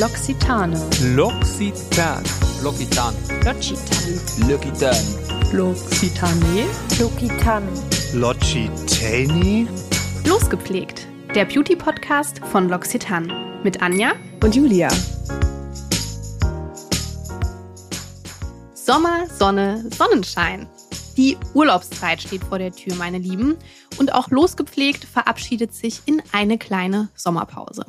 L'Occitane. L'Occitane. L'Occitane. L'Occitane. L'Occitane. L'Occitane. L'Occitane. Losgepflegt. Der Beauty-Podcast von L'Occitane. Mit Anja Und Julia. Sommer, Sonne, Sonnenschein. Die Urlaubszeit steht vor der Tür, meine Lieben. Und auch losgepflegt verabschiedet sich in eine kleine Sommerpause.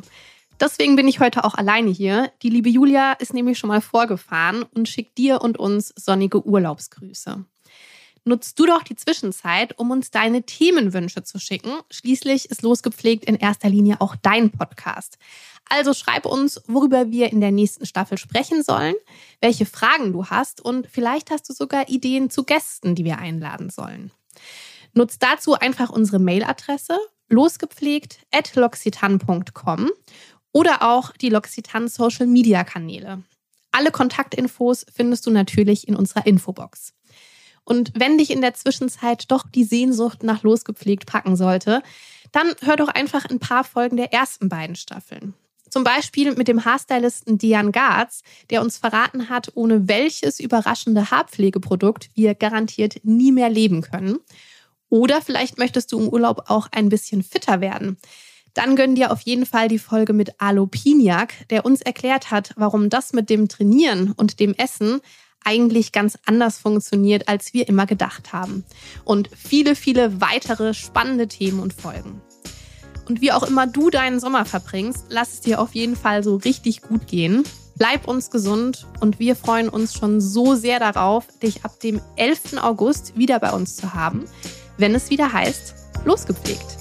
Deswegen bin ich heute auch alleine hier. Die liebe Julia ist nämlich schon mal vorgefahren und schickt dir und uns sonnige Urlaubsgrüße. Nutzt du doch die Zwischenzeit, um uns deine Themenwünsche zu schicken. Schließlich ist losgepflegt in erster Linie auch dein Podcast. Also schreib uns, worüber wir in der nächsten Staffel sprechen sollen, welche Fragen du hast und vielleicht hast du sogar Ideen zu Gästen, die wir einladen sollen. Nutzt dazu einfach unsere Mailadresse losgepflegt@loxitan.com oder auch die L'Occitane Social Media Kanäle. Alle Kontaktinfos findest du natürlich in unserer Infobox. Und wenn dich in der Zwischenzeit doch die Sehnsucht nach losgepflegt packen sollte, dann hör doch einfach ein paar Folgen der ersten beiden Staffeln. Zum Beispiel mit dem Haarstylisten Dian Garz, der uns verraten hat, ohne welches überraschende Haarpflegeprodukt wir garantiert nie mehr leben können. Oder vielleicht möchtest du im Urlaub auch ein bisschen fitter werden. Dann gönn dir auf jeden Fall die Folge mit Alo Piniak, der uns erklärt hat, warum das mit dem Trainieren und dem Essen eigentlich ganz anders funktioniert, als wir immer gedacht haben. Und viele, viele weitere spannende Themen und Folgen. Und wie auch immer du deinen Sommer verbringst, lass es dir auf jeden Fall so richtig gut gehen. Bleib uns gesund und wir freuen uns schon so sehr darauf, dich ab dem 11. August wieder bei uns zu haben, wenn es wieder heißt, losgepflegt.